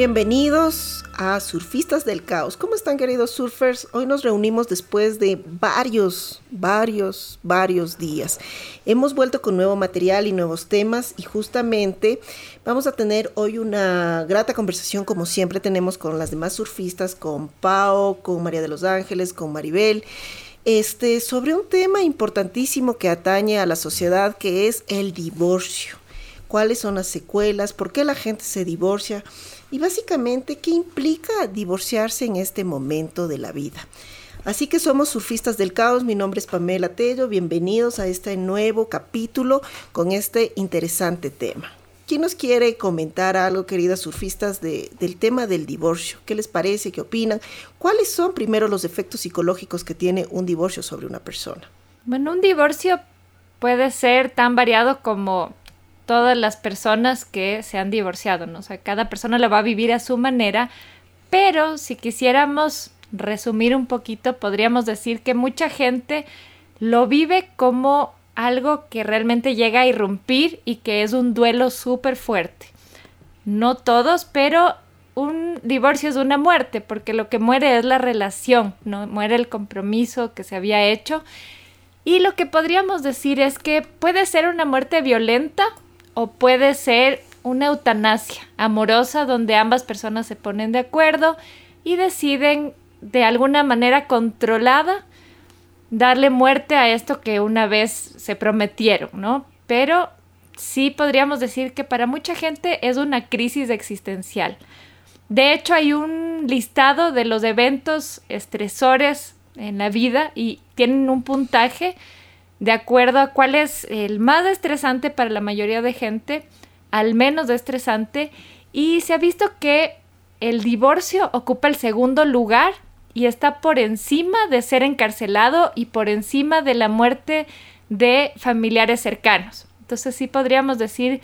Bienvenidos a Surfistas del Caos. ¿Cómo están queridos surfers? Hoy nos reunimos después de varios, varios, varios días. Hemos vuelto con nuevo material y nuevos temas y justamente vamos a tener hoy una grata conversación como siempre tenemos con las demás surfistas, con Pau, con María de los Ángeles, con Maribel. Este, sobre un tema importantísimo que atañe a la sociedad que es el divorcio. ¿Cuáles son las secuelas? ¿Por qué la gente se divorcia? Y básicamente qué implica divorciarse en este momento de la vida. Así que somos surfistas del caos, mi nombre es Pamela Tello, bienvenidos a este nuevo capítulo con este interesante tema. ¿Quién nos quiere comentar algo, queridas surfistas, del tema del divorcio? ¿Qué les parece? ¿Qué opinan? ¿Cuáles son primero los efectos psicológicos que tiene un divorcio sobre una persona? Bueno, un divorcio puede ser tan variado como todas las personas que se han divorciado, ¿no? O cada persona lo va a vivir a su manera, pero si quisiéramos resumir un poquito, podríamos decir que mucha gente lo vive como algo que realmente llega a irrumpir y que es un duelo súper fuerte. No todos, pero un divorcio es una muerte, porque lo que muere es la relación, no muere el compromiso que se había hecho. Y lo que podríamos decir es que puede ser una muerte violenta o puede ser una eutanasia amorosa donde ambas personas se ponen de acuerdo y deciden de alguna manera controlada darle muerte a esto que una vez se prometieron, ¿no? Pero sí podríamos decir que para mucha gente es una crisis existencial. De hecho, hay un listado de los eventos estresores en la vida y tienen un puntaje de acuerdo a cuál es el más estresante para la mayoría de gente, al menos estresante, y se ha visto que el divorcio ocupa el segundo lugar y está por encima de ser encarcelado y por encima de la muerte de familiares cercanos. Entonces sí podríamos decir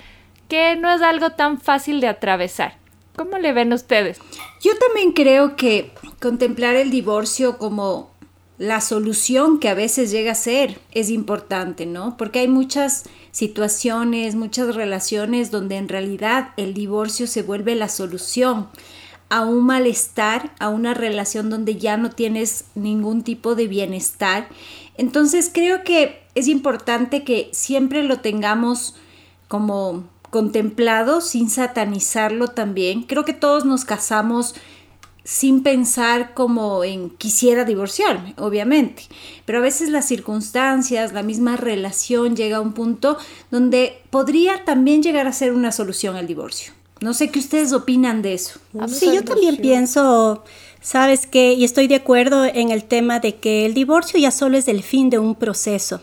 que no es algo tan fácil de atravesar. ¿Cómo le ven ustedes? Yo también creo que contemplar el divorcio como la solución que a veces llega a ser es importante, ¿no? Porque hay muchas situaciones, muchas relaciones donde en realidad el divorcio se vuelve la solución a un malestar, a una relación donde ya no tienes ningún tipo de bienestar. Entonces creo que es importante que siempre lo tengamos como contemplado sin satanizarlo también. Creo que todos nos casamos sin pensar como en quisiera divorciarme, obviamente. Pero a veces las circunstancias, la misma relación llega a un punto donde podría también llegar a ser una solución al divorcio. No sé qué ustedes opinan de eso. Sí, yo también pienso, sabes que, y estoy de acuerdo en el tema de que el divorcio ya solo es el fin de un proceso.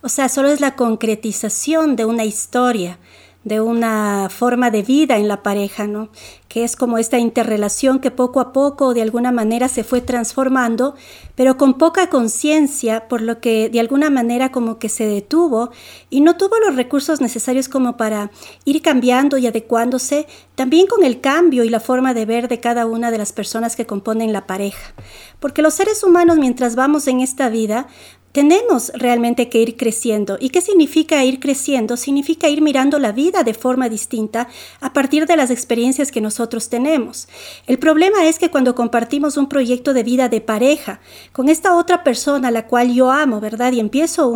O sea, solo es la concretización de una historia de una forma de vida en la pareja, ¿no? Que es como esta interrelación que poco a poco de alguna manera se fue transformando, pero con poca conciencia, por lo que de alguna manera como que se detuvo y no tuvo los recursos necesarios como para ir cambiando y adecuándose también con el cambio y la forma de ver de cada una de las personas que componen la pareja. Porque los seres humanos mientras vamos en esta vida tenemos realmente que ir creciendo. ¿Y qué significa ir creciendo? Significa ir mirando la vida de forma distinta a partir de las experiencias que nosotros tenemos. El problema es que cuando compartimos un proyecto de vida de pareja con esta otra persona a la cual yo amo, ¿verdad? Y empiezo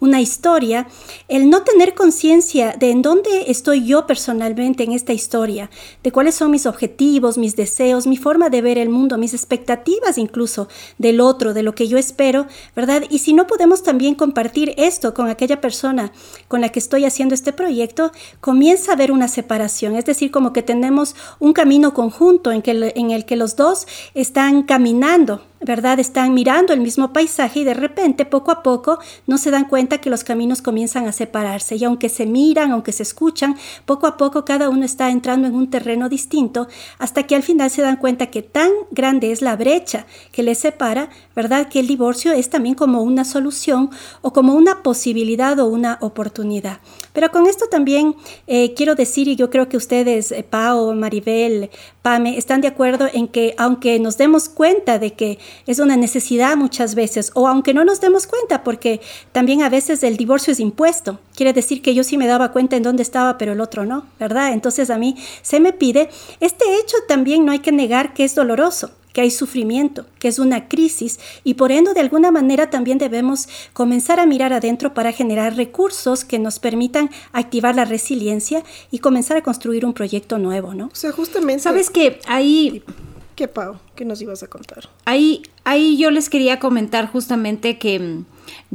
una historia, el no tener conciencia de en dónde estoy yo personalmente en esta historia, de cuáles son mis objetivos, mis deseos, mi forma de ver el mundo, mis expectativas incluso del otro, de lo que yo espero, ¿verdad? Y si no podemos también compartir esto con aquella persona con la que estoy haciendo este proyecto, comienza a haber una separación. Es decir, como que tenemos un camino conjunto en, que, en el que los dos están caminando ¿verdad? Están mirando el mismo paisaje y de repente, poco a poco, no se dan cuenta que los caminos comienzan a separarse. Y aunque se miran, aunque se escuchan, poco a poco cada uno está entrando en un terreno distinto hasta que al final se dan cuenta que tan grande es la brecha que les separa, ¿verdad? Que el divorcio es también como una solución o como una posibilidad o una oportunidad. Pero con esto también eh, quiero decir, y yo creo que ustedes, eh, Pau, Maribel, Pame, están de acuerdo en que aunque nos demos cuenta de que es una necesidad muchas veces, o aunque no nos demos cuenta, porque también a veces el divorcio es impuesto, quiere decir que yo sí me daba cuenta en dónde estaba, pero el otro no, ¿verdad? Entonces a mí se me pide, este hecho también no hay que negar que es doloroso que hay sufrimiento, que es una crisis y por ende de alguna manera también debemos comenzar a mirar adentro para generar recursos que nos permitan activar la resiliencia y comenzar a construir un proyecto nuevo, ¿no? O sea, justamente... ¿Sabes que ahí... ¿Qué, Pau? ¿Qué nos ibas a contar? Ahí, ahí yo les quería comentar justamente que mm,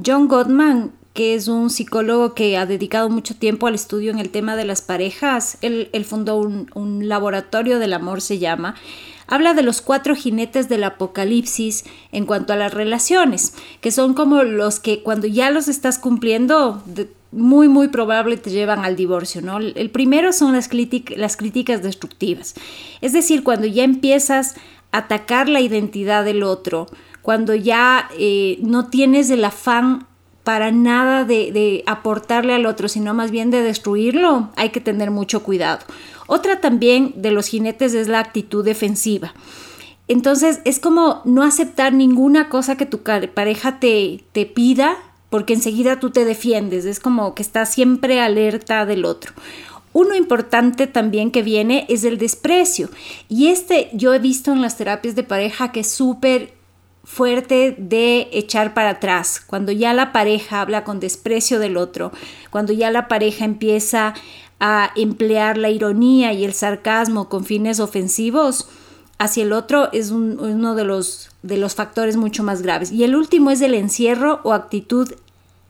John Gottman que es un psicólogo que ha dedicado mucho tiempo al estudio en el tema de las parejas. Él, fundó un, laboratorio del amor, se llama, habla de los cuatro jinetes del apocalipsis en cuanto a las relaciones, que son como los que cuando ya los estás cumpliendo, muy, muy probable te llevan al divorcio, ¿no? El primero son las, las críticas destructivas, es decir, cuando ya empiezas a atacar la identidad del otro, cuando ya eh, no tienes el afán para nada de, aportarle al otro, sino más bien de destruirlo, hay que tener mucho cuidado. Otra también de los jinetes es la actitud defensiva. Entonces es como no aceptar ninguna cosa que tu pareja te, te pida porque enseguida tú te defiendes, es como que estás siempre alerta del otro. Uno importante también que viene es el desprecio. Y este yo he visto en las terapias de pareja que es súper fuerte de echar para atrás. Cuando ya la pareja habla con desprecio del otro, cuando ya la pareja empieza a emplear la ironía y el sarcasmo con fines ofensivos hacia el otro es uno de los, de los factores mucho más graves. Y el último es el encierro o actitud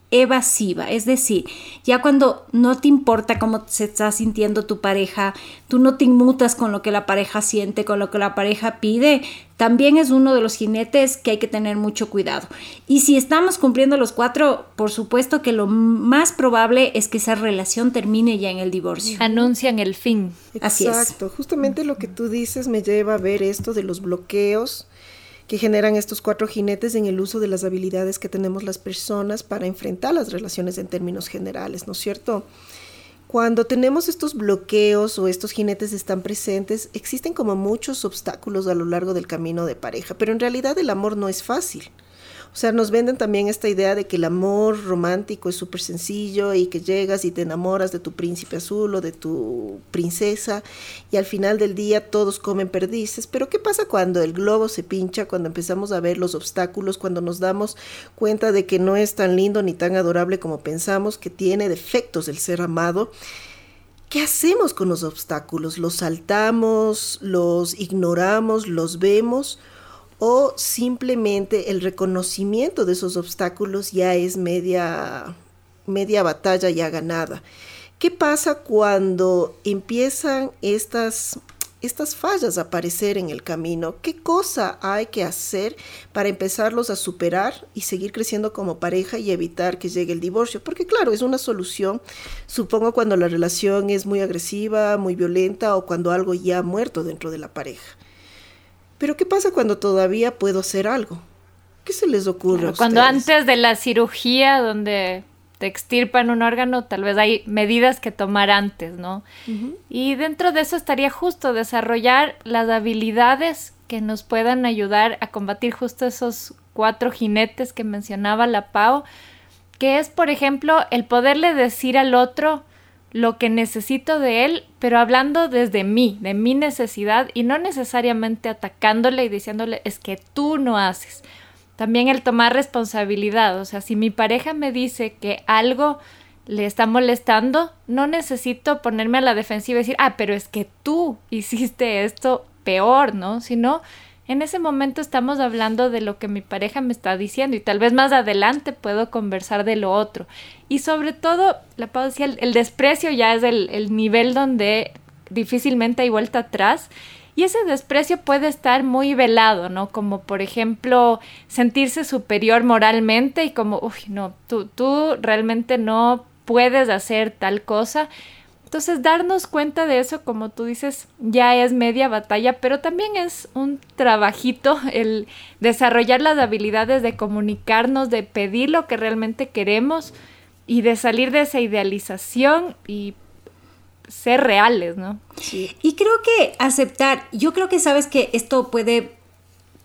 evasiva, es decir, ya cuando no te importa cómo se está sintiendo tu pareja, tú no te inmutas con lo que la pareja siente, con lo que la pareja pide, también es uno de los jinetes que hay que tener mucho cuidado. Y si estamos cumpliendo los cuatro, por supuesto que lo más probable es que esa relación termine ya en el divorcio. Anuncian el fin. Exacto, justamente lo que tú dices me lleva a ver esto de los bloqueos que generan estos cuatro jinetes en el uso de las habilidades que tenemos las personas para enfrentar las relaciones en términos generales, ¿no es cierto? Cuando tenemos estos bloqueos o estos jinetes están presentes, existen como muchos obstáculos a lo largo del camino de pareja, pero en realidad el amor no es fácil. O sea, nos venden también esta idea de que el amor romántico es súper sencillo y que llegas y te enamoras de tu príncipe azul o de tu princesa y al final del día todos comen perdices. Pero ¿qué pasa cuando el globo se pincha, cuando empezamos a ver los obstáculos, cuando nos damos cuenta de que no es tan lindo ni tan adorable como pensamos, que tiene defectos el ser amado? ¿Qué hacemos con los obstáculos? ¿Los saltamos? ¿Los ignoramos? ¿Los vemos? O simplemente el reconocimiento de esos obstáculos ya es media, media batalla ya ganada. ¿Qué pasa cuando empiezan estas, estas fallas a aparecer en el camino? ¿Qué cosa hay que hacer para empezarlos a superar y seguir creciendo como pareja y evitar que llegue el divorcio? Porque claro, es una solución, supongo, cuando la relación es muy agresiva, muy violenta o cuando algo ya ha muerto dentro de la pareja. Pero ¿qué pasa cuando todavía puedo hacer algo? ¿Qué se les ocurre? a cuando antes de la cirugía donde te extirpan un órgano, tal vez hay medidas que tomar antes, ¿no? Y dentro de eso estaría justo desarrollar las habilidades que nos puedan ayudar a combatir justo esos cuatro jinetes que mencionaba la Pau, que es, por ejemplo, el poderle decir al otro, lo que necesito de él, pero hablando desde mí, de mi necesidad y no necesariamente atacándole y diciéndole es que tú no haces. También el tomar responsabilidad, o sea, si mi pareja me dice que algo le está molestando, no necesito ponerme a la defensiva y decir, ah, pero es que tú hiciste esto peor, ¿no? Sino en ese momento estamos hablando de lo que mi pareja me está diciendo y tal vez más adelante puedo conversar de lo otro. Y sobre todo, la Pau decía, el, desprecio ya es el, el nivel donde difícilmente hay vuelta atrás Y ese desprecio puede estar muy velado, ¿no? Como por ejemplo sentirse superior moralmente y como, uy, no, tú, tú realmente no puedes hacer tal cosa. Entonces, darnos cuenta de eso, como tú dices, ya es media batalla, pero también es un trabajito el desarrollar las habilidades de comunicarnos, de pedir lo que realmente queremos y de salir de esa idealización y ser reales, ¿no? Sí. Y creo que aceptar, yo creo que sabes que esto puede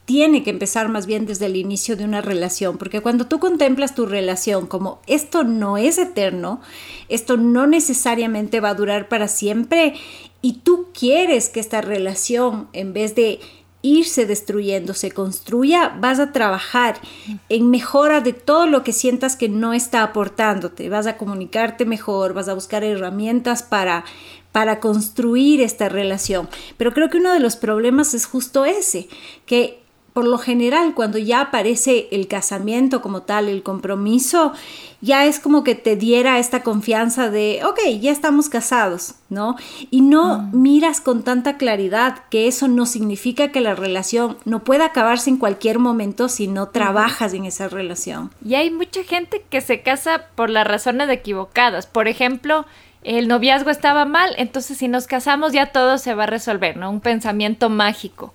tiene que empezar más bien desde el inicio de una relación, porque cuando tú contemplas tu relación como esto no es eterno, esto no necesariamente va a durar para siempre y tú quieres que esta relación en vez de irse destruyendo, se construya, vas a trabajar en mejora de todo lo que sientas que no está aportándote, vas a comunicarte mejor, vas a buscar herramientas para para construir esta relación. Pero creo que uno de los problemas es justo ese, que por lo general, cuando ya aparece el casamiento como tal, el compromiso, ya es como que te diera esta confianza de, ok, ya estamos casados, ¿no? Y no mm. miras con tanta claridad que eso no significa que la relación no pueda acabarse en cualquier momento si no trabajas en esa relación. Y hay mucha gente que se casa por las razones equivocadas. Por ejemplo, el noviazgo estaba mal, entonces si nos casamos ya todo se va a resolver, ¿no? Un pensamiento mágico.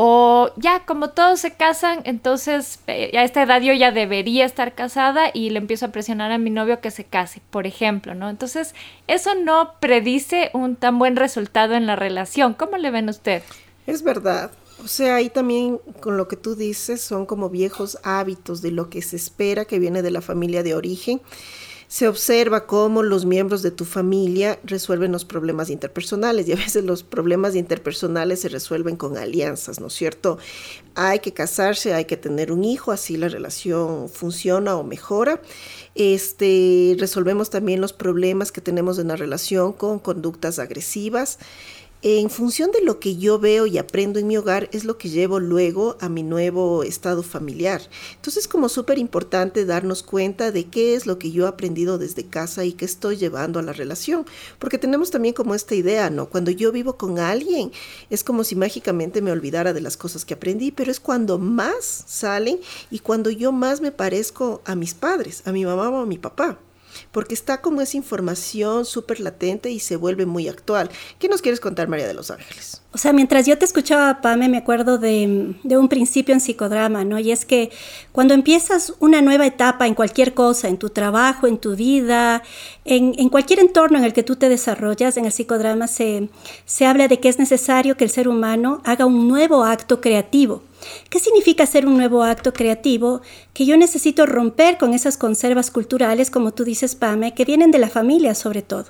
O ya, como todos se casan, entonces eh, a esta edad yo ya debería estar casada y le empiezo a presionar a mi novio que se case, por ejemplo, ¿no? Entonces, eso no predice un tan buen resultado en la relación. ¿Cómo le ven usted? Es verdad. O sea, ahí también con lo que tú dices son como viejos hábitos de lo que se espera que viene de la familia de origen se observa cómo los miembros de tu familia resuelven los problemas interpersonales y a veces los problemas interpersonales se resuelven con alianzas, ¿no es cierto? Hay que casarse, hay que tener un hijo, así la relación funciona o mejora. Este, resolvemos también los problemas que tenemos en la relación con conductas agresivas en función de lo que yo veo y aprendo en mi hogar, es lo que llevo luego a mi nuevo estado familiar. Entonces, como súper importante darnos cuenta de qué es lo que yo he aprendido desde casa y qué estoy llevando a la relación. Porque tenemos también como esta idea, ¿no? Cuando yo vivo con alguien, es como si mágicamente me olvidara de las cosas que aprendí, pero es cuando más salen y cuando yo más me parezco a mis padres, a mi mamá o a mi papá porque está como esa información súper latente y se vuelve muy actual. ¿Qué nos quieres contar, María de los Ángeles? O sea, mientras yo te escuchaba, Pame, me acuerdo de, un principio en psicodrama, ¿no? Y es que cuando empiezas una nueva etapa en cualquier cosa, en tu trabajo, en tu vida, en, en cualquier entorno en el que tú te desarrollas, en el psicodrama se, se habla de que es necesario que el ser humano haga un nuevo acto creativo. ¿Qué significa hacer un nuevo acto creativo? Que yo necesito romper con esas conservas culturales, como tú dices, Pame, que vienen de la familia sobre todo.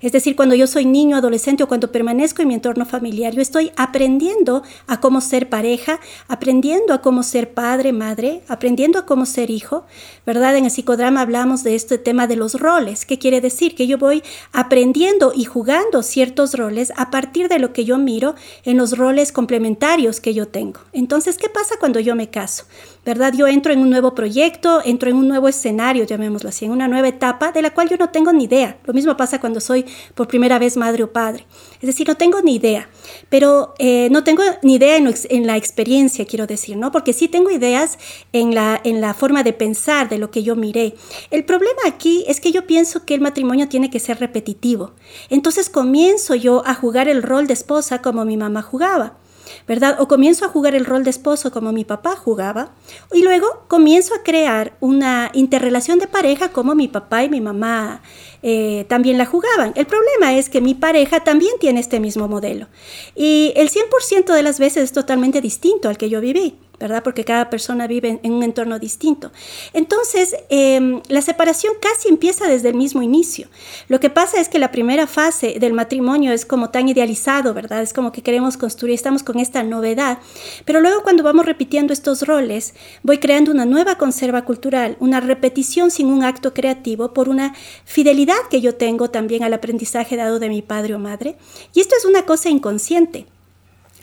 Es decir, cuando yo soy niño, adolescente o cuando permanezco en mi entorno familiar, yo estoy aprendiendo a cómo ser pareja, aprendiendo a cómo ser padre, madre, aprendiendo a cómo ser hijo, ¿verdad? En el psicodrama hablamos de este tema de los roles. ¿Qué quiere decir? Que yo voy aprendiendo y jugando ciertos roles a partir de lo que yo miro en los roles complementarios que yo tengo. Entonces, ¿qué pasa cuando yo me caso? ¿Verdad? Yo entro en un nuevo proyecto, entro en un nuevo escenario, llamémoslo así, en una nueva etapa de la cual yo no tengo ni idea. Lo mismo pasa cuando soy por primera vez madre o padre. Es decir, no tengo ni idea, pero eh, no tengo ni idea en, la experiencia, quiero decir, ¿no? Porque sí tengo ideas en la, en la forma de pensar, de lo que yo miré. El problema aquí es que yo pienso que el matrimonio tiene que ser repetitivo. Entonces comienzo yo a jugar el rol de esposa como mi mamá jugaba. ¿Verdad? O comienzo a jugar el rol de esposo como mi papá jugaba, y luego comienzo a crear una interrelación de pareja como mi papá y mi mamá eh, también la jugaban. El problema es que mi pareja también tiene este mismo modelo, y el 100% de las veces es totalmente distinto al que yo viví. ¿Verdad? Porque cada persona vive en, un entorno distinto. Entonces, em, la separación casi empieza desde el mismo inicio. Lo que pasa es que la primera fase del matrimonio es como tan idealizado, ¿verdad? Es como que queremos construir, estamos con esta novedad. Pero luego cuando vamos repitiendo estos roles, voy creando una nueva conserva cultural, una repetición sin un acto creativo por una fidelidad que yo tengo también al aprendizaje dado de mi padre o madre. Y esto es una cosa inconsciente.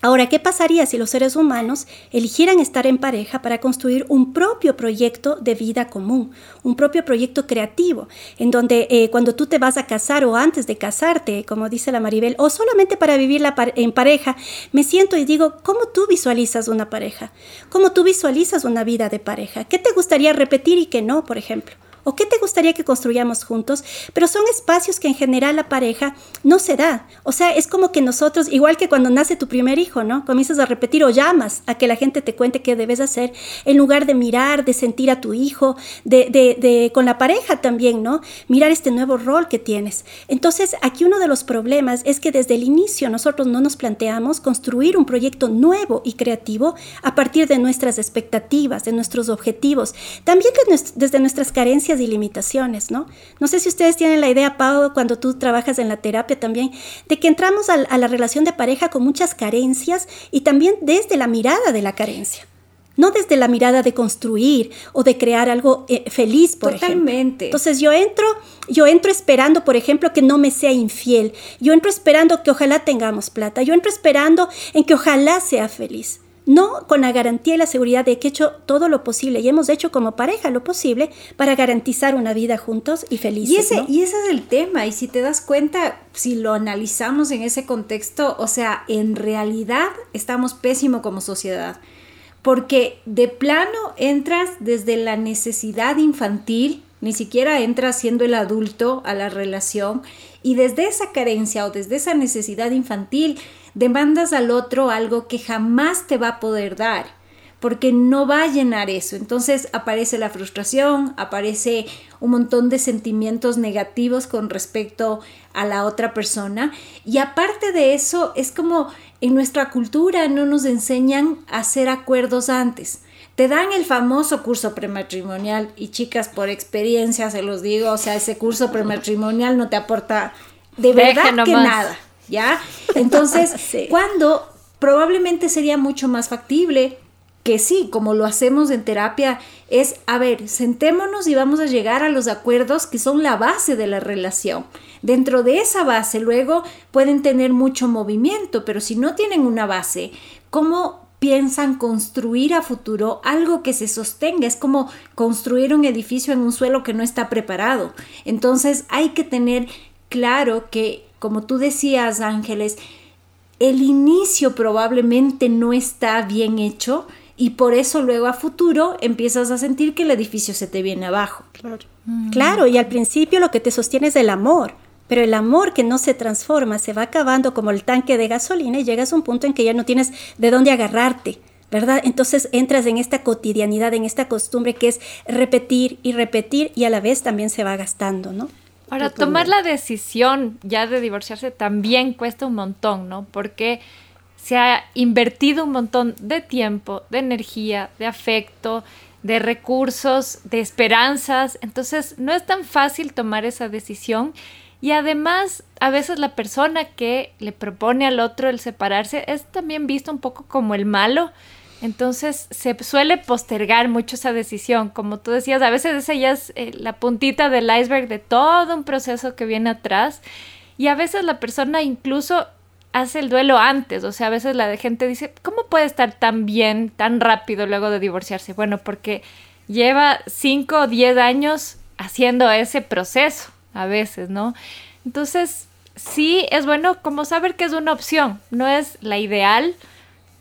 Ahora, ¿qué pasaría si los seres humanos eligieran estar en pareja para construir un propio proyecto de vida común, un propio proyecto creativo, en donde eh, cuando tú te vas a casar o antes de casarte, como dice la Maribel, o solamente para vivir en pareja, me siento y digo, ¿cómo tú visualizas una pareja? ¿Cómo tú visualizas una vida de pareja? ¿Qué te gustaría repetir y qué no, por ejemplo? ¿O qué te gustaría que construyamos juntos? Pero son espacios que en general la pareja no se da. O sea, es como que nosotros, igual que cuando nace tu primer hijo, ¿no? Comienzas a repetir o llamas a que la gente te cuente qué debes hacer, en lugar de mirar, de sentir a tu hijo, de, de, de con la pareja también, ¿no? Mirar este nuevo rol que tienes. Entonces, aquí uno de los problemas es que desde el inicio nosotros no nos planteamos construir un proyecto nuevo y creativo a partir de nuestras expectativas, de nuestros objetivos, también desde nuestras carencias y limitaciones, ¿no? No sé si ustedes tienen la idea, Pau, cuando tú trabajas en la terapia también, de que entramos a, la relación de pareja con muchas carencias y también desde la mirada de la carencia no desde la mirada de construir o de crear algo eh, feliz, por Totalmente. Entonces yo entro, yo entro esperando, por ejemplo, que no me sea infiel. Yo entro esperando que ojalá tengamos plata. Yo entro esperando en que ojalá sea feliz no con la garantía y la seguridad de que he hecho todo lo posible y hemos hecho como pareja lo posible para garantizar una vida juntos y felices. Y ese, y ese es el tema, y si te das cuenta, si lo analizamos en ese contexto, o sea, en realidad estamos pésimo como sociedad, porque de plano entras desde la necesidad infantil, ni siquiera entras siendo el adulto a la relación, y desde esa carencia o desde esa necesidad infantil, demandas al otro algo que jamás te va a poder dar, porque no va a llenar eso. Entonces aparece la frustración, aparece un montón de sentimientos negativos con respecto a la otra persona. Y aparte de eso, es como en nuestra cultura no nos enseñan a hacer acuerdos antes. Te dan el famoso curso prematrimonial y chicas, por experiencia se los digo, o sea, ese curso prematrimonial no te aporta de verdad que nada. ¿Ya? Entonces, cuando probablemente sería mucho más factible que sí, como lo hacemos en terapia, es, a ver, sentémonos y vamos a llegar a los acuerdos que son la base de la relación. Dentro de esa base luego pueden tener mucho movimiento, pero si no tienen una base, ¿cómo piensan construir a futuro algo que se sostenga? Es como construir un edificio en un suelo que no está preparado. Entonces hay que tener claro que como tú decías, Ángeles, el inicio probablemente no está bien hecho y por eso luego a futuro empiezas a sentir que el edificio se te viene abajo. Claro. Mm. Claro, y al principio lo que te sostiene es el amor, pero el amor que no se transforma se va acabando como el tanque de gasolina y llegas a un punto en que ya no tienes de dónde agarrarte. ¿verdad? Entonces entras en esta cotidianidad, en esta costumbre que es repetir y repetir y a la vez también se va gastando, ¿no? Ahora, tomar la decisión ya de divorciarse también cuesta un montón, ¿no? Porque se ha invertido un montón de tiempo, de energía, de afecto, de recursos, de esperanzas. Entonces, no es tan fácil tomar esa decisión. Y además, a veces la persona que le propone al otro el separarse es también visto un poco como el malo entonces se suele postergar mucho esa decisión. Como tú decías, a veces esa ya es eh, la puntita del iceberg de todo un proceso que viene atrás. Y a veces la persona incluso hace el duelo antes. O sea, a veces la gente dice, ¿cómo puede estar tan bien, tan rápido luego de divorciarse? Bueno, porque lleva 5 o 10 años haciendo ese proceso, a veces, ¿no? Entonces, sí es bueno como saber que es una opción, no es la ideal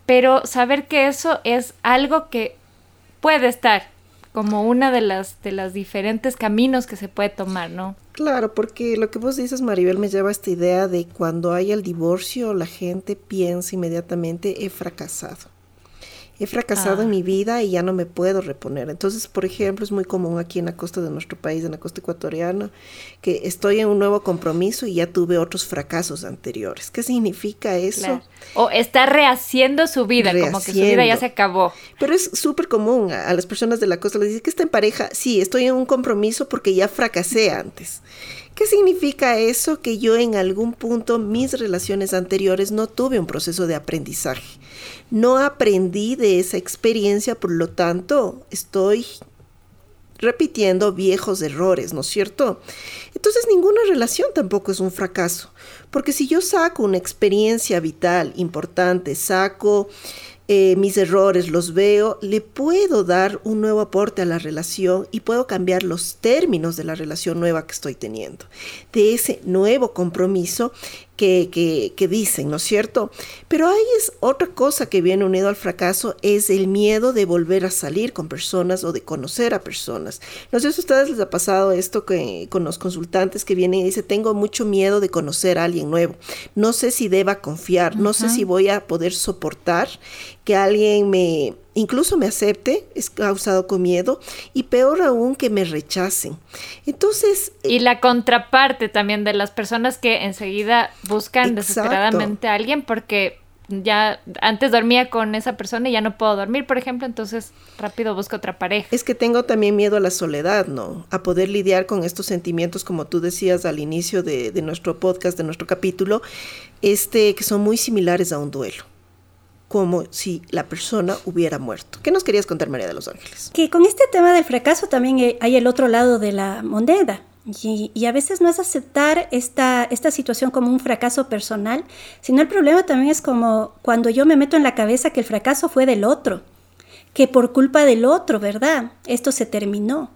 pero saber que eso es algo que puede estar como una de las de los diferentes caminos que se puede tomar, ¿no? Claro, porque lo que vos dices, Maribel, me lleva a esta idea de cuando hay el divorcio, la gente piensa inmediatamente he fracasado he fracasado en ah. mi vida y ya no me puedo reponer. Entonces, por ejemplo, es muy común aquí en la costa de nuestro país, en la costa ecuatoriana, que estoy en un nuevo compromiso y ya tuve otros fracasos anteriores. ¿Qué significa eso? O está rehaciendo su vida, como que su vida ya se acabó. Pero es súper común a, las personas de la costa, les dicen que está en pareja, sí, estoy en un compromiso porque ya fracasé antes. ¿Qué significa eso? Que yo en algún punto mis relaciones anteriores no tuve un proceso de aprendizaje. No aprendí de esa experiencia, por lo tanto estoy repitiendo viejos errores, ¿no es cierto? Entonces ninguna relación tampoco es un fracaso, porque si yo saco una experiencia vital importante, saco eh, mis errores, los veo, le puedo dar un nuevo aporte a la relación y puedo cambiar los términos de la relación nueva que estoy teniendo, de ese nuevo compromiso que, que, dicen, ¿no es cierto? Pero hay es otra cosa que viene unido al fracaso, es el miedo de volver a salir con personas o de conocer a personas. No sé si a ustedes les ha pasado esto que, con los consultantes que vienen y dicen, tengo mucho miedo de conocer a alguien nuevo. No sé si deba confiar, no sé si voy a poder soportar que alguien me incluso me acepte, es causado con miedo, y peor aún que me rechacen. Entonces... Y la contraparte también de las personas que enseguida buscan desesperadamente a alguien porque ya antes dormía con esa persona y ya no puedo dormir, por ejemplo, entonces rápido busco otra pareja. Es que tengo también miedo a la soledad, ¿no? A poder lidiar con estos sentimientos, como tú decías al inicio de, de nuestro podcast, de nuestro capítulo, este, que son muy similares a un duelo como si la persona hubiera muerto. ¿Qué nos querías contar, María de los Ángeles? Que con este tema del fracaso también hay el otro lado de la moneda. Y, a veces no es aceptar esta, esta situación como un fracaso personal, sino el problema también es como cuando yo me meto en la cabeza que el fracaso fue del otro, que por culpa del otro, ¿verdad? Esto se terminó.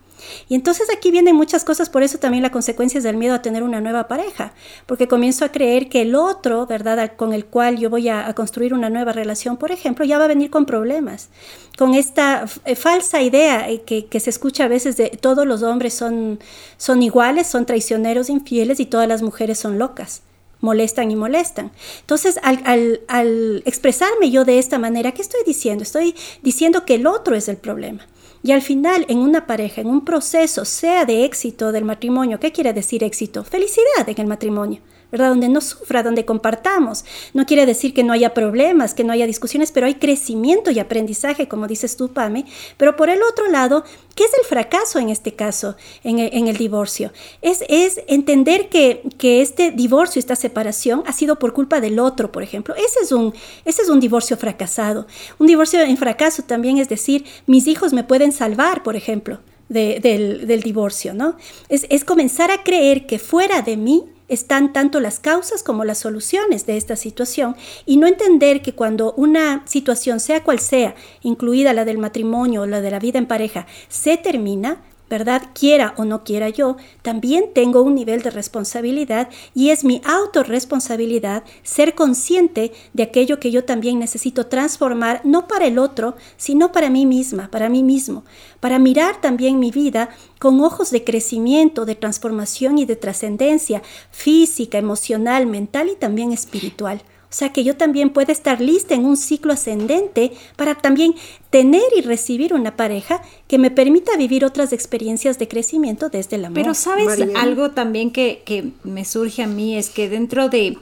Y entonces aquí vienen muchas cosas, por eso también la consecuencia del miedo a tener una nueva pareja, porque comienzo a creer que el otro, ¿verdad?, con el cual yo voy a, construir una nueva relación, por ejemplo, ya va a venir con problemas, con esta eh, falsa idea eh, que, que, se escucha a veces de todos los hombres son, son iguales, son traicioneros, infieles y todas las mujeres son locas molestan y molestan. Entonces, al, al, al, expresarme yo de esta manera, ¿qué estoy diciendo? Estoy diciendo que el otro es el problema. Y al final, en una pareja, en un proceso, sea de éxito del matrimonio, ¿qué quiere decir éxito? Felicidad en el matrimonio. ¿Verdad? Donde no sufra, donde compartamos. No quiere decir que no haya problemas, que no haya discusiones, pero hay crecimiento y aprendizaje, como dices tú, Pame. Pero por el otro lado, ¿qué es el fracaso en este caso, en el, divorcio? Es, es entender que, que, este divorcio, esta separación, ha sido por culpa del otro, por ejemplo. Ese es un, ese es un divorcio fracasado. Un divorcio en fracaso también es decir, mis hijos me pueden salvar, por ejemplo. del, del, divorcio, ¿no? Es, es comenzar a creer que fuera de mí están tanto las causas como las soluciones de esta situación y no entender que cuando una situación, sea cual sea, incluida la del matrimonio o la de la vida en pareja, se termina, ¿verdad? Quiera o no quiera yo, también tengo un nivel de responsabilidad y es mi autorresponsabilidad ser consciente de aquello que yo también necesito transformar, no para el otro, sino para mí misma, para mí mismo, para mirar también mi vida con ojos de crecimiento, de transformación y de trascendencia física, emocional, mental y también espiritual. O sea que yo también puedo estar lista en un ciclo ascendente para también tener y recibir una pareja que me permita vivir otras experiencias de crecimiento desde el amor. Pero sabes algo también que, me surge a mí es que dentro de,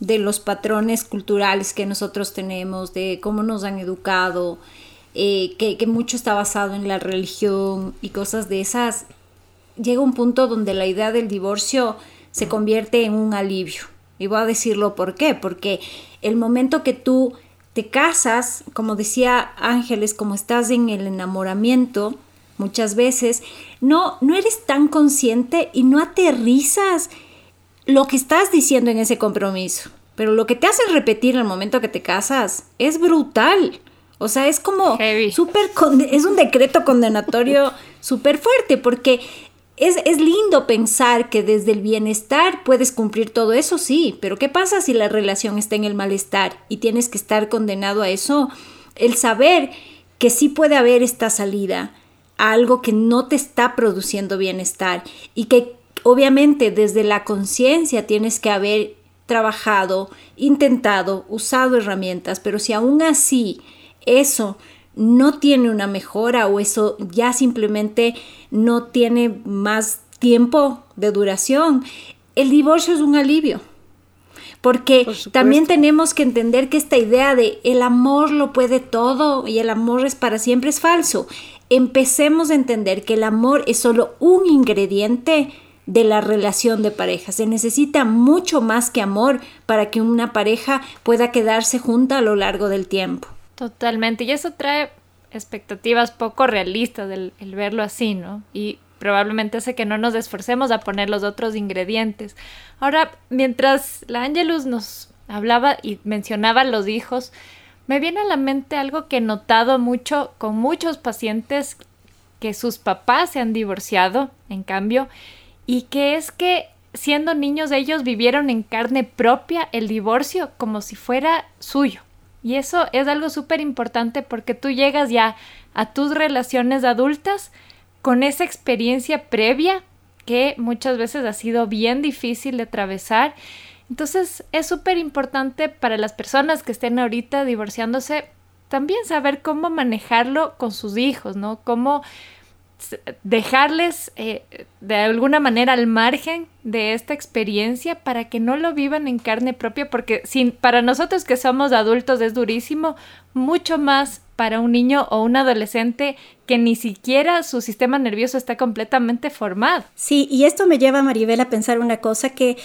los patrones culturales que nosotros tenemos, de cómo nos han educado, eh, que, que mucho está basado en la religión y cosas de esas, llega un punto donde la idea del divorcio se convierte en un alivio y voy a decirlo por qué, porque el momento que tú te casas, como decía Ángeles, como estás en el enamoramiento, muchas veces, no, no eres tan consciente y no aterrizas lo que estás diciendo en ese compromiso. Pero lo que te hace repetir en el momento que te casas es brutal. O sea, es como es un decreto condenatorio súper fuerte porque es, lindo pensar que desde el bienestar puedes cumplir todo eso, sí, pero ¿qué pasa si la relación está en el malestar y tienes que estar condenado a eso? El saber que sí puede haber esta salida a algo que no te está produciendo bienestar y que obviamente desde la conciencia tienes que haber trabajado, intentado, usado herramientas, pero si aún así eso no tiene una mejora o eso ya simplemente no tiene más tiempo de duración, el divorcio es un alivio. Porque también tenemos que entender que esta idea de el amor lo puede todo y el amor es para siempre es falso. Empecemos a entender que el amor es solo un ingrediente de la relación de pareja. Se necesita mucho más que amor para que una pareja pueda quedarse junta a lo largo del tiempo. Totalmente. Y eso trae expectativas poco realistas el, el verlo así, ¿no? Y probablemente hace que no nos esforcemos a poner los otros ingredientes. Ahora, mientras la Angelus nos hablaba y mencionaba los hijos, me viene a la mente algo que he notado mucho con muchos pacientes que sus papás se han divorciado, en cambio, y que es que siendo niños ellos vivieron en carne propia el divorcio como si fuera suyo. Y eso es algo súper importante porque tú llegas ya a tus relaciones adultas con esa experiencia previa que muchas veces ha sido bien difícil de atravesar. Entonces es súper importante para las personas que estén ahorita divorciándose también saber cómo manejarlo con sus hijos, ¿no? Cómo dejarles eh, de alguna manera al margen de esta experiencia para que no lo vivan en carne propia, porque sin, para nosotros que somos adultos es durísimo, mucho más para un niño o un adolescente que ni siquiera su sistema nervioso está completamente formado. Sí, y esto me lleva, Maribel, a pensar una cosa que,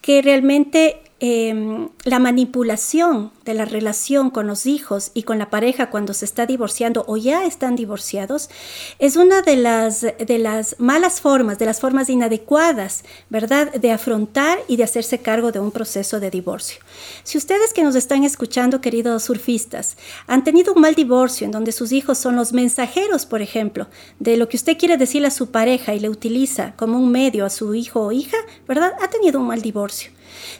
que realmente Em, la manipulación de la relación con los hijos y con la pareja cuando se está divorciando o ya están divorciados es una de las, de las malas formas, de las formas inadecuadas, ¿verdad?, de afrontar y de hacerse cargo de un proceso de divorcio. Si ustedes que nos están escuchando, queridos surfistas, han tenido un mal divorcio en donde sus hijos son los mensajeros, por ejemplo, de lo que usted quiere decirle a su pareja y le utiliza como un medio a su hijo o hija, ¿verdad?, ha tenido un mal divorcio.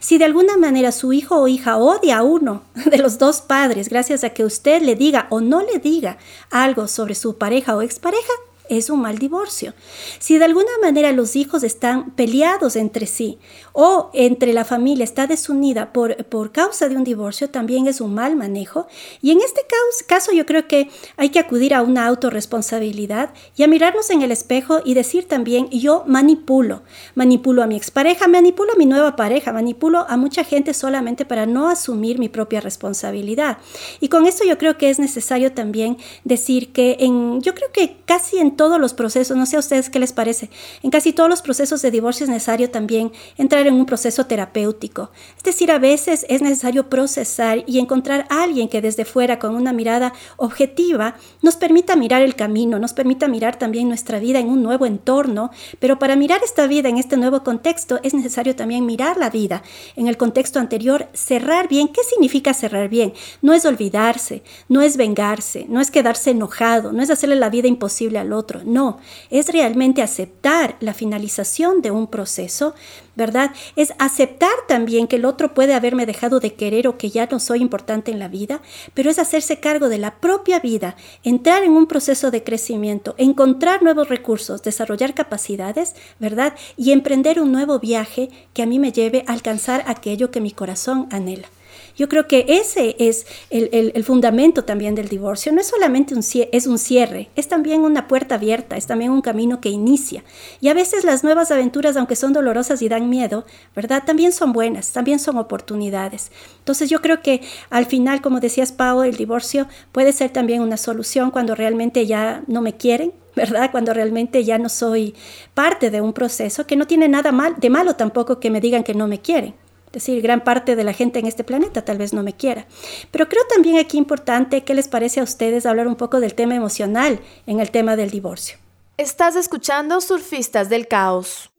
Si de alguna manera su hijo o hija odia a uno de los dos padres gracias a que usted le diga o no le diga algo sobre su pareja o expareja, es un mal divorcio. Si de alguna manera los hijos están peleados entre sí o entre la familia está desunida por, por causa de un divorcio, también es un mal manejo. Y en este caso yo creo que hay que acudir a una autorresponsabilidad y a mirarnos en el espejo y decir también, yo manipulo, manipulo a mi expareja, manipulo a mi nueva pareja, manipulo a mucha gente solamente para no asumir mi propia responsabilidad. Y con esto yo creo que es necesario también decir que en, yo creo que casi en todos los procesos, no sé a ustedes qué les parece, en casi todos los procesos de divorcio es necesario también entrar en un proceso terapéutico. Es decir, a veces es necesario procesar y encontrar a alguien que desde fuera, con una mirada objetiva, nos permita mirar el camino, nos permita mirar también nuestra vida en un nuevo entorno, pero para mirar esta vida en este nuevo contexto es necesario también mirar la vida en el contexto anterior, cerrar bien. ¿Qué significa cerrar bien? No es olvidarse, no es vengarse, no es quedarse enojado, no es hacerle la vida imposible al otro no, es realmente aceptar la finalización de un proceso, ¿verdad? Es aceptar también que el otro puede haberme dejado de querer o que ya no soy importante en la vida, pero es hacerse cargo de la propia vida, entrar en un proceso de crecimiento, encontrar nuevos recursos, desarrollar capacidades, ¿verdad? Y emprender un nuevo viaje que a mí me lleve a alcanzar aquello que mi corazón anhela. Yo creo que ese es el, fundamento también del divorcio. No es solamente un, es un cierre, es también una puerta abierta, es también un camino que inicia. Y a veces las nuevas aventuras, aunque son dolorosas y dan miedo, ¿verdad? También son buenas, también son oportunidades. Entonces yo creo que al final, como decías, Pau, el divorcio puede ser también una solución cuando realmente ya no me quieren, ¿verdad? Cuando realmente ya no soy parte de un proceso que no tiene nada mal, de malo tampoco que me digan que no me quieren. Es decir, gran parte de la gente en este planeta tal vez no me quiera. Pero creo también aquí importante, ¿qué les parece a ustedes hablar un poco del tema emocional en el tema del divorcio? Estás escuchando Surfistas del Caos.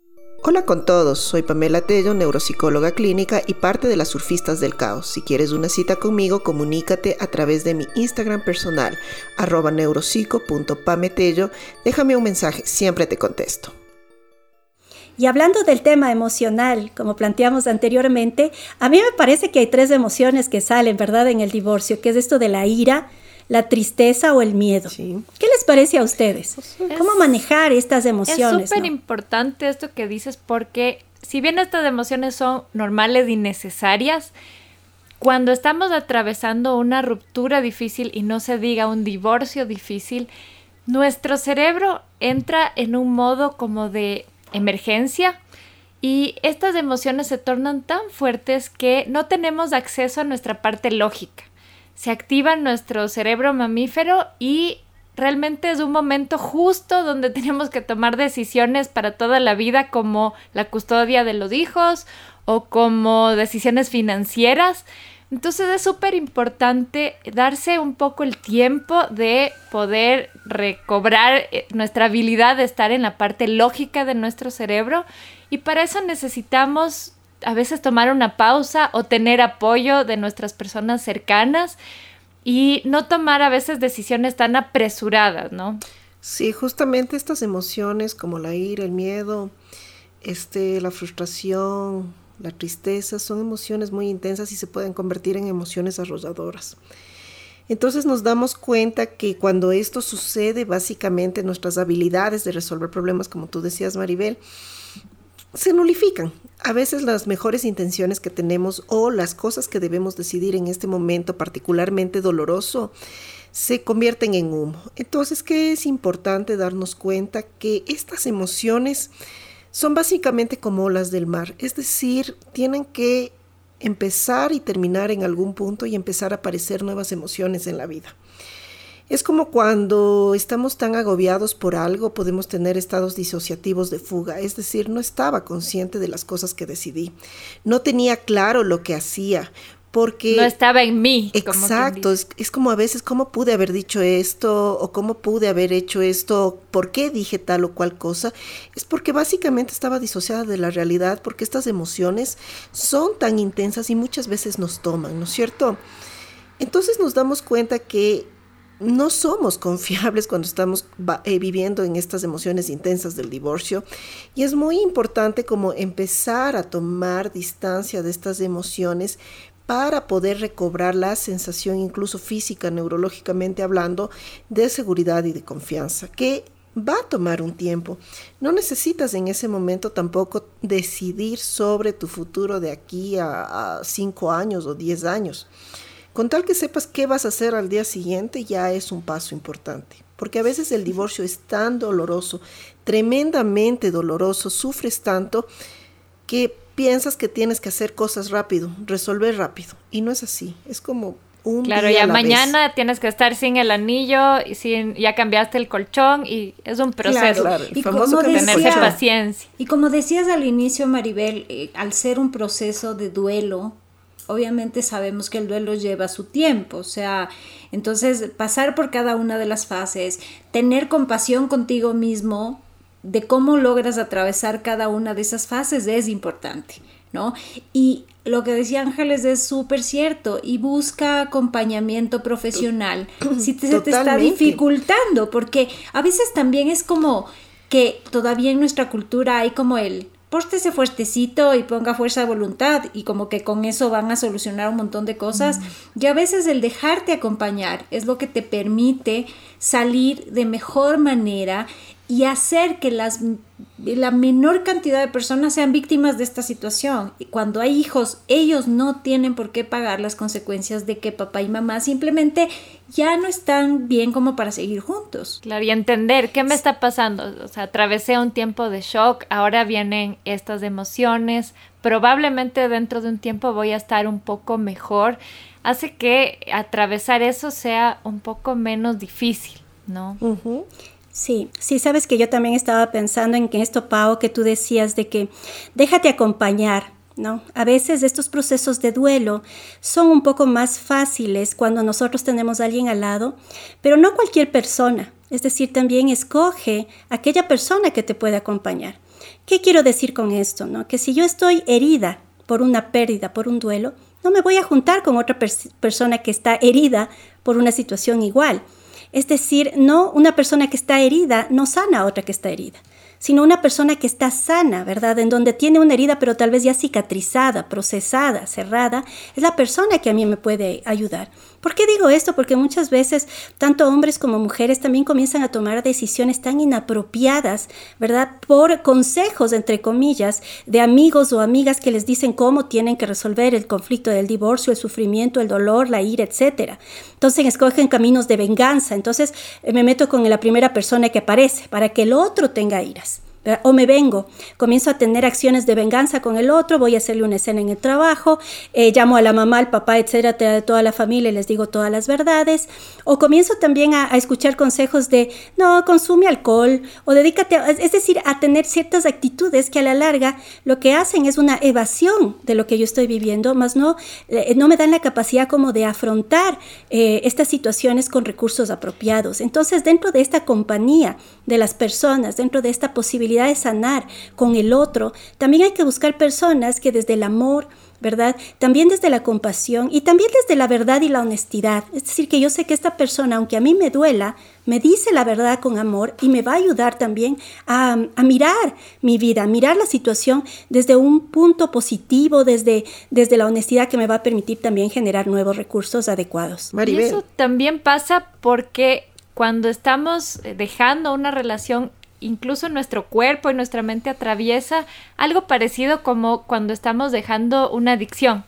Hola con todos, soy Pamela Tello, neuropsicóloga clínica y parte de las Surfistas del Caos. Si quieres una cita conmigo, comunícate a través de mi Instagram personal, arroba neuropsico.pametello. Déjame un mensaje, siempre te contesto. Y hablando del tema emocional, como planteamos anteriormente, a mí me parece que hay tres emociones que salen, ¿verdad?, en el divorcio, que es esto de la ira, la tristeza o el miedo. ¿Qué les parece a ustedes? ¿Cómo manejar estas emociones? Es súper importante esto que dices porque si bien estas emociones son normales y necesarias, cuando estamos atravesando una ruptura difícil y no se diga un divorcio difícil, nuestro cerebro entra en un modo como de emergencia y estas emociones se tornan tan fuertes que no tenemos acceso a nuestra parte lógica. Se activa nuestro cerebro mamífero y realmente es un momento justo donde tenemos que tomar decisiones para toda la vida como la custodia de los hijos o como decisiones financieras. Entonces es súper importante darse un poco el tiempo de poder recobrar eh, nuestra habilidad de estar en la parte lógica de nuestro cerebro y para eso necesitamos a veces tomar una pausa o tener apoyo de nuestras personas cercanas y no tomar a veces decisiones tan apresuradas, ¿no? Sí, justamente estas emociones como la ira, el miedo, este, la frustración, la tristeza, son emociones muy intensas y se pueden convertir en emociones arrolladoras. Entonces nos damos cuenta que cuando esto sucede, básicamente nuestras habilidades de resolver problemas, como tú decías, Maribel, se nulifican. A veces las mejores intenciones que tenemos o las cosas que debemos decidir en este momento particularmente doloroso se convierten en humo. Entonces, ¿qué es importante darnos cuenta? Que estas emociones son básicamente como olas del mar, es decir, tienen que empezar y terminar en algún punto y empezar a aparecer nuevas emociones en la vida. Es como cuando estamos tan agobiados por algo, podemos tener estados disociativos de fuga, es decir, no estaba consciente de las cosas que decidí, no tenía claro lo que hacía, porque... No estaba en mí. Exacto, es, es, como a veces, ¿cómo pude haber dicho esto? ¿O cómo pude haber hecho esto? ¿Por qué dije tal o cual cosa? Es porque básicamente estaba disociada de la realidad, porque estas emociones son tan intensas y muchas veces nos toman, ¿no es cierto? Entonces nos damos cuenta que no somos confiables cuando estamos eh, viviendo en estas emociones intensas del divorcio y es muy importante como empezar a tomar distancia de estas emociones para poder recobrar la sensación incluso física, neurológicamente hablando, de seguridad y de confianza, que va a tomar un tiempo. No necesitas en ese momento tampoco decidir sobre tu futuro de aquí a, cinco años o diez años. Con tal que sepas qué vas a hacer al día siguiente ya es un paso importante, porque a veces el divorcio es tan doloroso, tremendamente doloroso, sufres tanto que piensas que tienes que hacer cosas rápido, resolver rápido. Y no es así. Es como un Claro, día ya a la mañana vez. tienes que estar sin el anillo y sin, ya cambiaste el colchón y es un proceso. Claro, el Y famoso como decía- paciencia. Y como decías al inicio, Maribel, eh, al ser un proceso de duelo, obviamente sabemos que el duelo lleva su tiempo, o sea, entonces pasar por cada una de las fases, tener compasión contigo mismo de cómo logras atravesar cada una de esas fases es importante, ¿no? Y lo que decía Ángeles es súper cierto y busca acompañamiento profesional si te, se te está dificultando, porque a veces también es como que todavía en nuestra cultura hay como el pórtese fuertecito y ponga fuerza de voluntad y como que con eso van a solucionar un montón de cosas. Y a veces el dejarte acompañar es lo que te permite salir de mejor manera y hacer que las, la menor cantidad de personas sean víctimas de esta situación. Y cuando hay hijos, ellos no tienen por qué pagar las consecuencias de que papá y mamá simplemente ya no están bien como para seguir juntos. Claro, y entender qué me está pasando. O sea, atravesé un tiempo de shock, ahora vienen estas emociones, probablemente dentro de un tiempo voy a estar un poco mejor. Hace que atravesar eso sea un poco menos difícil, ¿no? Ujú. Sí, sí, sabes que yo también estaba pensando en que esto, Pau, que tú decías de que déjate acompañar, ¿no? A veces estos procesos de duelo son un poco más fáciles cuando nosotros tenemos a alguien al lado, pero no cualquier persona. Es decir, también escoge aquella persona que te puede acompañar. ¿Qué quiero decir con esto? No? Que si yo estoy herida por una pérdida, por un duelo, no me voy a juntar con otra pers- persona que está herida por una situación igual. Es decir, no una persona que está herida no sana a otra que está herida, sino una persona que está sana, ¿verdad? En donde tiene una herida pero tal vez ya cicatrizada, procesada, cerrada, es la persona que a mí me puede ayudar. ¿Por qué digo esto? Porque muchas veces tanto hombres como mujeres también comienzan a tomar decisiones tan inapropiadas, ¿verdad? Por consejos, entre comillas, de amigos o amigas que les dicen cómo tienen que resolver el conflicto del divorcio, el sufrimiento, el dolor, la ira, etc. Entonces escogen caminos de venganza. Entonces me meto con la primera persona que aparece para que el otro tenga iras. O me vengo, comienzo a tener acciones de venganza con el otro, voy a hacerle una escena en el trabajo, eh, llamo a la mamá, al papá, etcétera, de toda la familia y les digo todas las verdades, o comienzo también a, escuchar consejos de no, consume alcohol, o dedícate, es decir, a tener ciertas actitudes que a la larga lo que hacen es una evasión de lo que yo estoy viviendo, más no, eh, no me dan la capacidad como de afrontar eh, estas situaciones con recursos apropiados. Entonces, dentro de esta compañía de las personas, dentro de esta posibilidad, de sanar con el otro, también hay que buscar personas que desde el amor, ¿verdad? También desde la compasión y también desde la verdad y la honestidad. Es decir, que yo sé que esta persona, aunque a mí me duela, me dice la verdad con amor y me va a ayudar también a, mirar mi vida, a mirar la situación desde un punto positivo, desde, desde la honestidad que me va a permitir también generar nuevos recursos adecuados. Y eso también pasa porque cuando estamos dejando una relación incluso nuestro cuerpo y nuestra mente atraviesa algo parecido como cuando estamos dejando una adicción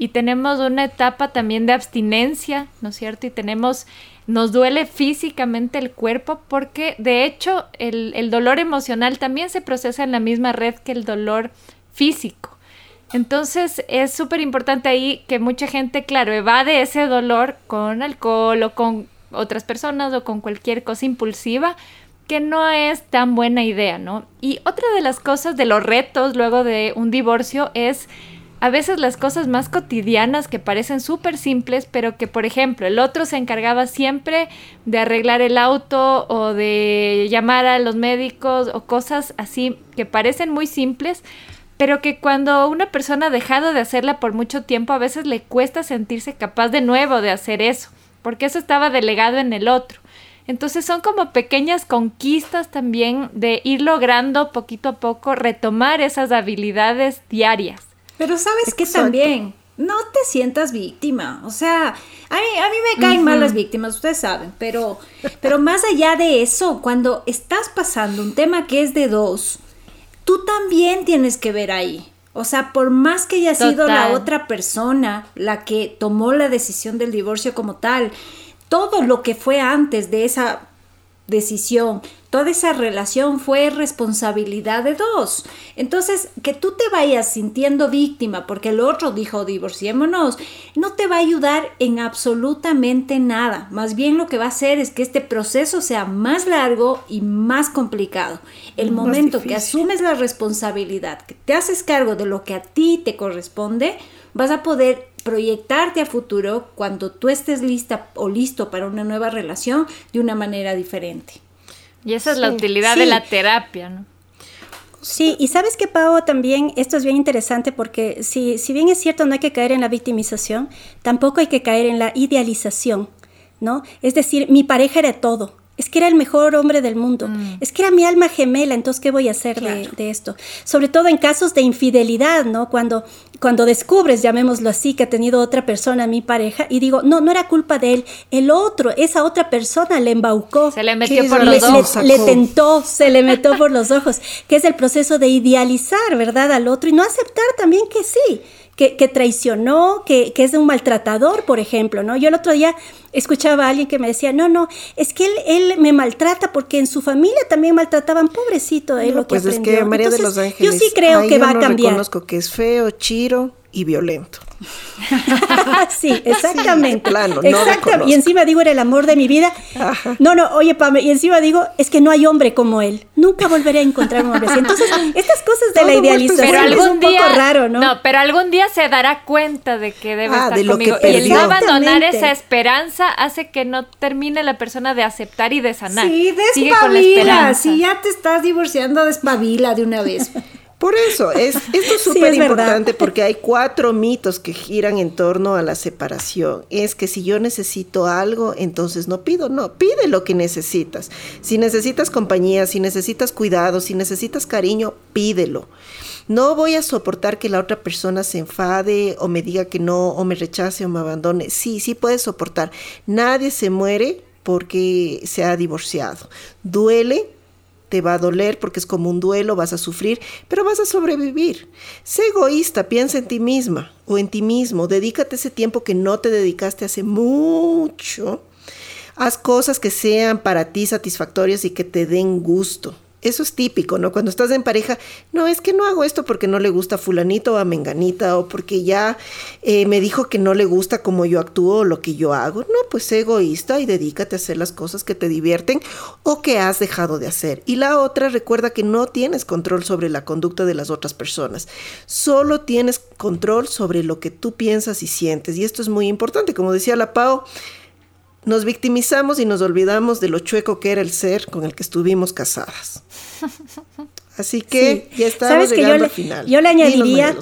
y tenemos una etapa también de abstinencia, ¿no es cierto? Y tenemos, nos duele físicamente el cuerpo porque de hecho el, el dolor emocional también se procesa en la misma red que el dolor físico. Entonces es súper importante ahí que mucha gente, claro, evade ese dolor con alcohol o con otras personas o con cualquier cosa impulsiva, que no es tan buena idea, ¿no? Y otra de las cosas de los retos luego de un divorcio es a veces las cosas más cotidianas que parecen súper simples, pero que, por ejemplo, el otro se encargaba siempre de arreglar el auto o de llamar a los médicos o cosas así que parecen muy simples, pero que cuando una persona ha dejado de hacerla por mucho tiempo, a veces le cuesta sentirse capaz de nuevo de hacer eso, porque eso estaba delegado en el otro. Entonces son como pequeñas conquistas también de ir logrando poquito a poco retomar esas habilidades diarias. Pero sabes que también no te sientas víctima. O sea, a mí, a mí me caen mal las víctimas, ustedes saben, pero, pero más allá de eso, cuando estás pasando un tema que es de dos, tú también tienes que ver ahí. O sea, por más que haya sido la otra persona la que tomó la decisión del divorcio como tal, todo lo que fue antes de esa decisión, toda esa relación fue responsabilidad de dos. Entonces, que tú te vayas sintiendo víctima porque el otro dijo divorciémonos, no te va a ayudar en absolutamente nada. Más bien lo que va a hacer es que este proceso sea más largo y más complicado. El momento que asumes la responsabilidad, que te haces cargo de lo que a ti te corresponde, vas a poder proyectarte a futuro cuando tú estés lista o listo para una nueva relación de una manera diferente. Y esa es la utilidad de la terapia, ¿no? Sí, y sabes que Pau también, esto es bien interesante porque si, si bien es cierto no hay que caer en la victimización, tampoco hay que caer en la idealización, ¿no? Es decir, mi pareja era todo, es que era el mejor hombre del mundo, mm. es que era mi alma gemela, entonces ¿qué voy a hacer de, esto? Sobre todo en casos de infidelidad, ¿no? Cuando, cuando descubres, llamémoslo así, que ha tenido otra persona, mi pareja, y digo, no, no era culpa de él, el otro, esa otra persona le embaucó. Se le metió por los ojos. Le, tentó, se le metió por los ojos, que es el proceso de idealizar, ¿verdad? Al otro y no aceptar también que sí que, traicionó, que, que, es un maltratador, por ejemplo, ¿no? Yo el otro día escuchaba a alguien que me decía, no, no, es que él, él me maltrata porque en su familia también maltrataban, pobrecito, él lo que Pues es que María de los Ángeles, yo sí creo que va a cambiar. reconozco que es feo, chiro y violento. sí, exactamente. claro, y encima digo, era el amor de mi vida. No, no, oye, Pame, y encima digo, es que no hay hombre como él. Nunca volveré a encontrar un hombre Entonces, estas cosas de la idealización pero algún es un día, poco raro, ¿no? No, pero algún día se dará cuenta de que debe ah, estar conmigo. y el no abandonar esa esperanza hace que no termine la persona de aceptar y de sanar. Sí, despabila. Si ya te estás divorciando, despabila de una vez. Por eso, es, esto es súper importante porque hay cuatro mitos que giran en torno a la separación. Es que si yo necesito algo, entonces no pido, no, pide lo que necesitas. Si necesitas compañía, si necesitas cuidado, si necesitas cariño, pídelo. No voy a soportar que la otra persona se enfade o me diga que no, o me rechace o me abandone. Sí, sí puedes soportar. Nadie se muere porque se ha divorciado. Duele, te va a doler porque es como un duelo, vas a sufrir, pero vas a sobrevivir. Sé egoísta, piensa en ti misma o en ti mismo, dedícate ese tiempo que no te dedicaste hace mucho. Haz cosas que sean para ti satisfactorias y que te den gusto. Eso es típico, ¿no? Cuando estás en pareja, no, es que no hago esto porque no le gusta fulanito o a menganita o porque ya eh, me dijo que no le gusta cómo yo actúo o lo que yo hago. No, pues sé egoísta y dedícate a hacer las cosas que te divierten o que has dejado de hacer. Y la otra, recuerda que no tienes control sobre la conducta de las otras personas. Solo tienes control sobre lo que tú piensas y sientes. Y esto es muy importante. Como decía la Pau, nos victimizamos y nos olvidamos de lo chueco que era el ser con el que estuvimos casadas. Así que ya estamos llegando yo al final. Yo le añadiría,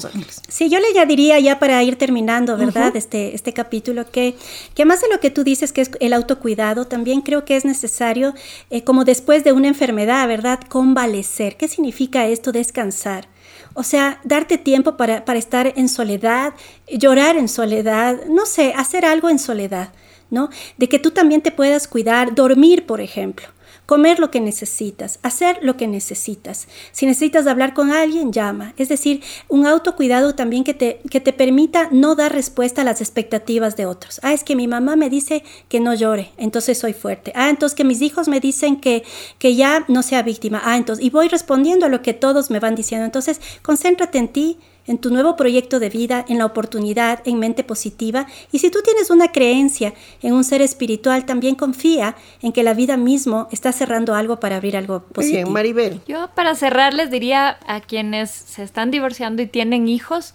sí, yo le añadiría ya para ir terminando, ¿verdad? este, este capítulo, que, que más de lo que tú dices que es el autocuidado, también creo que es necesario, eh, como después de una enfermedad, ¿verdad? Convalecer. ¿Qué significa esto? Descansar. O sea, darte tiempo para, para estar en soledad, llorar en soledad, no sé, hacer algo en soledad. ¿No? De que tú también te puedas cuidar, dormir, por ejemplo, comer lo que necesitas, hacer lo que necesitas. Si necesitas hablar con alguien, llama. Es decir, un autocuidado también que te, que te permita no dar respuesta a las expectativas de otros. Ah, es que mi mamá me dice que no llore, entonces soy fuerte. Ah, entonces que mis hijos me dicen que, que ya no sea víctima. Ah, entonces, y voy respondiendo a lo que todos me van diciendo. Entonces, concéntrate en ti, en tu nuevo proyecto de vida, en la oportunidad, en mente positiva. Y si tú tienes una creencia en un ser espiritual, también confía en que la vida mismo está cerrando algo para abrir algo positivo. Bien, Maribel. Yo para cerrar les diría a quienes se están divorciando y tienen hijos,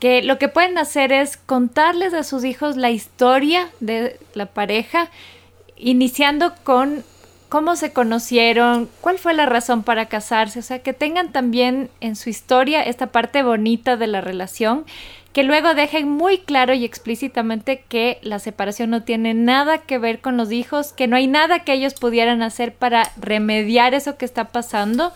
que lo que pueden hacer es contarles a sus hijos la historia de la pareja, iniciando con cómo se conocieron, cuál fue la razón para casarse, o sea, que tengan también en su historia esta parte bonita de la relación, que luego dejen muy claro y explícitamente que la separación no tiene nada que ver con los hijos, que no hay nada que ellos pudieran hacer para remediar eso que está pasando,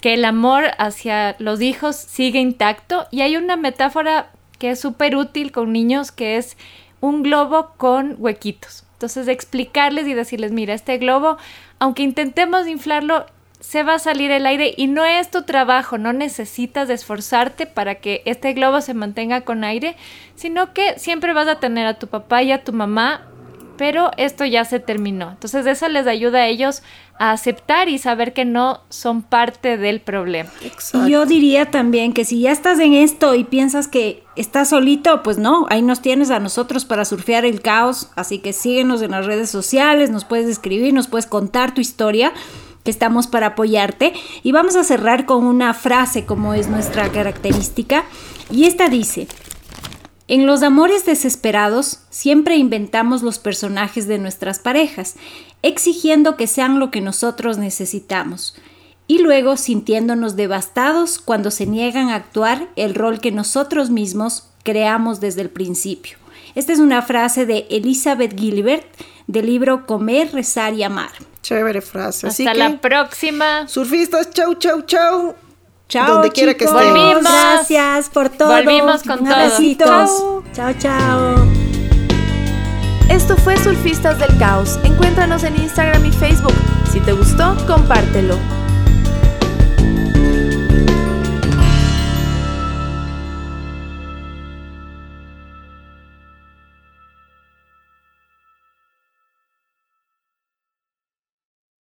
que el amor hacia los hijos sigue intacto y hay una metáfora que es súper útil con niños que es un globo con huequitos. Entonces, explicarles y decirles, mira, este globo, aunque intentemos inflarlo, se va a salir el aire y no es tu trabajo, no necesitas esforzarte para que este globo se mantenga con aire, sino que siempre vas a tener a tu papá y a tu mamá pero esto ya se terminó. Entonces eso les ayuda a ellos a aceptar y saber que no son parte del problema. Y yo diría también que si ya estás en esto y piensas que estás solito, pues no, ahí nos tienes a nosotros para surfear el caos, así que síguenos en las redes sociales, nos puedes escribir, nos puedes contar tu historia que estamos para apoyarte y vamos a cerrar con una frase como es nuestra característica y esta dice, en los amores desesperados siempre inventamos los personajes de nuestras parejas, exigiendo que sean lo que nosotros necesitamos, y luego sintiéndonos devastados cuando se niegan a actuar el rol que nosotros mismos creamos desde el principio. Esta es una frase de Elizabeth Gilbert del libro Comer, Rezar y Amar. Chévere frase. Hasta la próxima. Surfistas, chau, chau, chau. Chao, Donde quiera que estén. Volvimos. Gracias por todo. Volvimos con Un abracito. Chao. Chao, chao. Esto fue Surfistas del Caos. Encuéntranos en Instagram y Facebook. Si te gustó, compártelo.